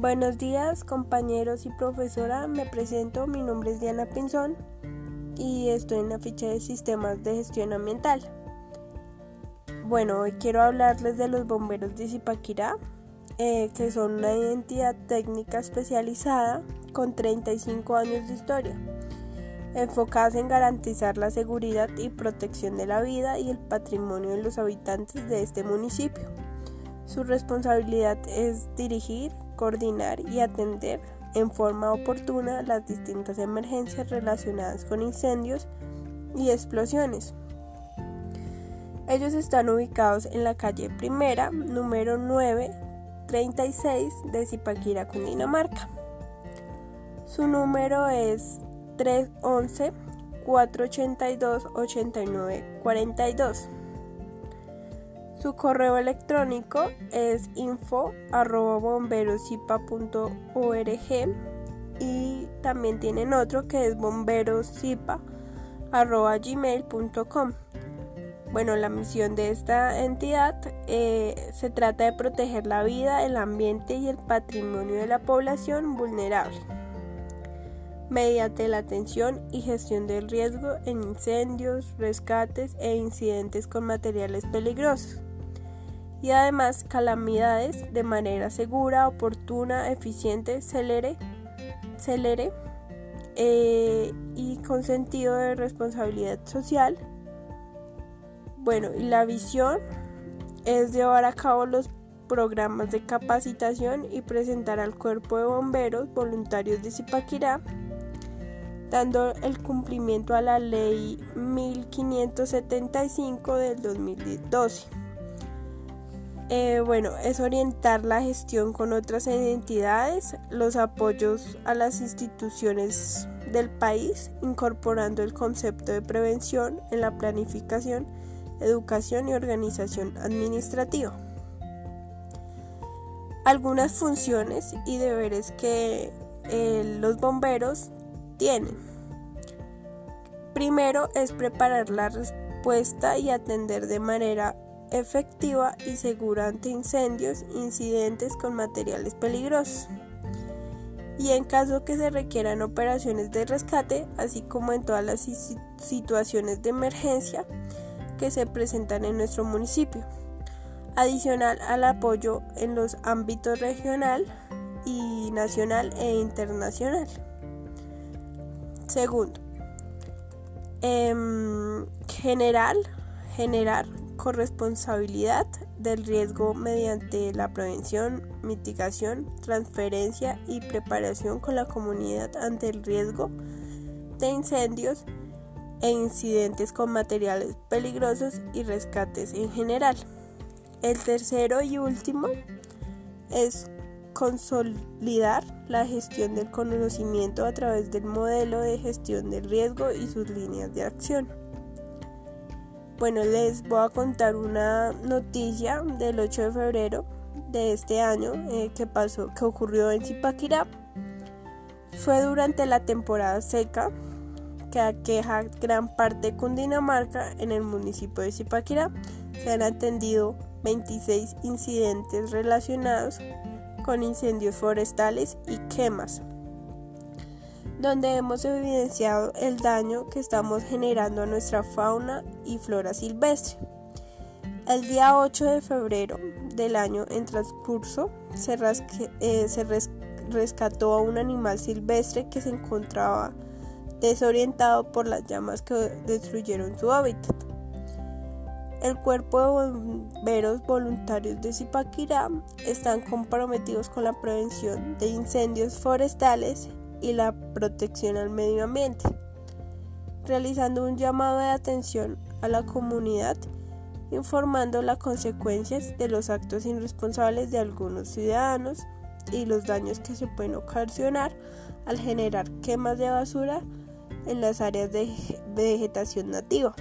Buenos días compañeros y profesora, me presento, mi nombre es Diana Pinzón y estoy en la ficha de sistemas de gestión ambiental. Bueno, hoy quiero hablarles de los bomberos de Zipaquirá, eh, que son una entidad técnica especializada con 35 años de historia, enfocadas en garantizar la seguridad y protección de la vida y el patrimonio de los habitantes de este municipio. Su responsabilidad es dirigir, coordinar y atender en forma oportuna las distintas emergencias relacionadas con incendios y explosiones. Ellos están ubicados en la calle Primera, número 936 de Zipaquira, Cundinamarca. Su número es 311 482 8942. Su correo electrónico es info y también tienen otro que es bomberosipa.gmail.com. Bueno, la misión de esta entidad eh, se trata de proteger la vida, el ambiente y el patrimonio de la población vulnerable mediante la atención y gestión del riesgo en incendios, rescates e incidentes con materiales peligrosos y además calamidades de manera segura, oportuna, eficiente, celere, celere eh, y con sentido de responsabilidad social. Bueno, y la visión es llevar a cabo los programas de capacitación y presentar al cuerpo de bomberos voluntarios de Zipaquirá, dando el cumplimiento a la ley 1575 del 2012 eh, bueno, es orientar la gestión con otras entidades, los apoyos a las instituciones del país, incorporando el concepto de prevención en la planificación, educación y organización administrativa. Algunas funciones y deberes que eh, los bomberos tienen. Primero es preparar la respuesta y atender de manera efectiva y segura ante incendios, incidentes con materiales peligrosos. Y en caso que se requieran operaciones de rescate, así como en todas las situaciones de emergencia que se presentan en nuestro municipio. Adicional al apoyo en los ámbitos regional y nacional e internacional. Segundo, em, general, generar corresponsabilidad del riesgo mediante la prevención, mitigación, transferencia y preparación con la comunidad ante el riesgo de incendios e incidentes con materiales peligrosos y rescates en general. El tercero y último es consolidar la gestión del conocimiento a través del modelo de gestión del riesgo y sus líneas de acción. Bueno, les voy a contar una noticia del 8 de febrero de este año eh, que pasó, que ocurrió en Zipaquirá. Fue durante la temporada seca que aqueja gran parte de Cundinamarca en el municipio de Zipaquirá. Se han atendido 26 incidentes relacionados con incendios forestales y quemas donde hemos evidenciado el daño que estamos generando a nuestra fauna y flora silvestre. El día 8 de febrero del año en transcurso se, eh, rescató a un animal silvestre que se encontraba desorientado por las llamas que destruyeron su hábitat. El cuerpo de bomberos voluntarios de Zipaquirá están comprometidos con la prevención de incendios forestales y la protección al medio ambiente, realizando un llamado de atención a la comunidad, informando las consecuencias de los actos irresponsables de algunos ciudadanos y los daños que se pueden ocasionar al generar quemas de basura en las áreas de vegetación nativa.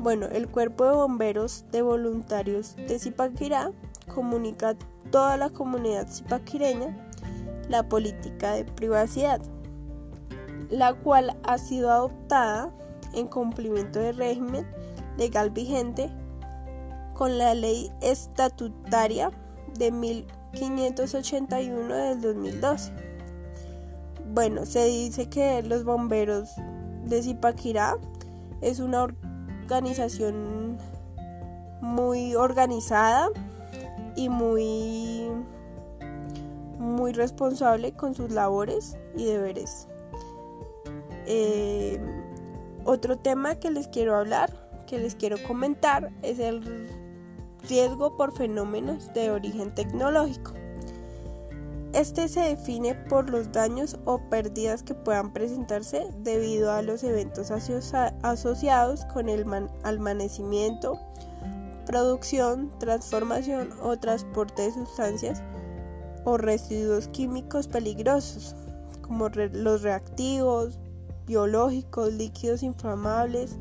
Bueno, el cuerpo de bomberos de voluntarios de Zipaquirá comunica a toda la comunidad zipaquireña la política de privacidad, la cual ha sido adoptada en cumplimiento del régimen legal vigente con la ley estatutaria de 581 del 2012. Bueno, se dice que los bomberos de Zipaquirá es una organización muy organizada y muy muy responsable con sus labores y deberes. Eh, otro tema que les quiero hablar, que les quiero comentar, es el riesgo por fenómenos de origen tecnológico. Este se define por los daños o pérdidas que puedan presentarse debido a los eventos asociados con el almacenamiento, producción, transformación o transporte de sustancias o residuos químicos peligrosos, como los reactivos, biológicos, líquidos inflamables,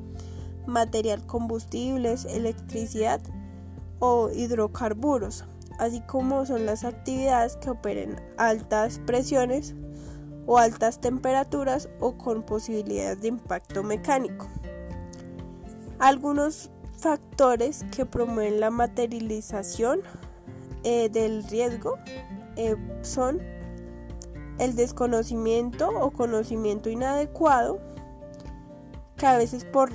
material combustibles, electricidad o hidrocarburos, así como son las actividades que operen altas presiones o altas temperaturas o con posibilidades de impacto mecánico. Algunos factores que promueven la materialización eh, del riesgo eh, son el desconocimiento o conocimiento inadecuado, que a veces por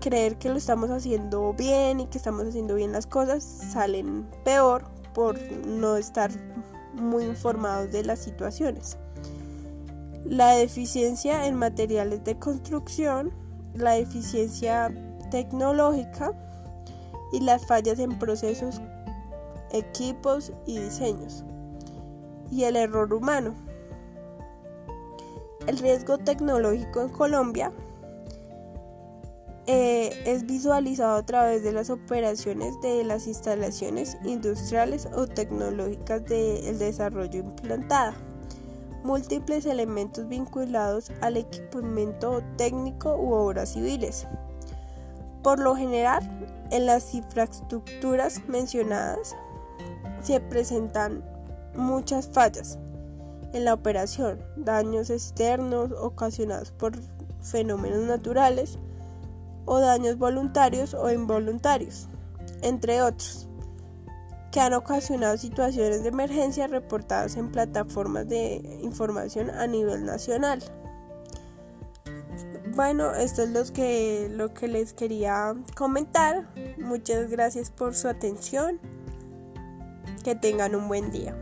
creer que lo estamos haciendo bien y que estamos haciendo bien las cosas salen peor por no estar muy informados de las situaciones. La deficiencia en materiales de construcción, la deficiencia tecnológica y las fallas en procesos, equipos y diseños y el error humano. El riesgo tecnológico en Colombia eh, es visualizado a través de las operaciones de las instalaciones industriales o tecnológicas del desarrollo implantada. Múltiples elementos vinculados al equipamiento técnico u obras civiles. Por lo general, en las infraestructuras mencionadas se presentan muchas fallas en la operación, daños externos ocasionados por fenómenos naturales o daños voluntarios o involuntarios, entre otros, que han ocasionado situaciones de emergencia reportadas en plataformas de información a nivel nacional. Bueno, esto es lo que, lo que les quería comentar. Muchas gracias por su atención. Que tengan un buen día.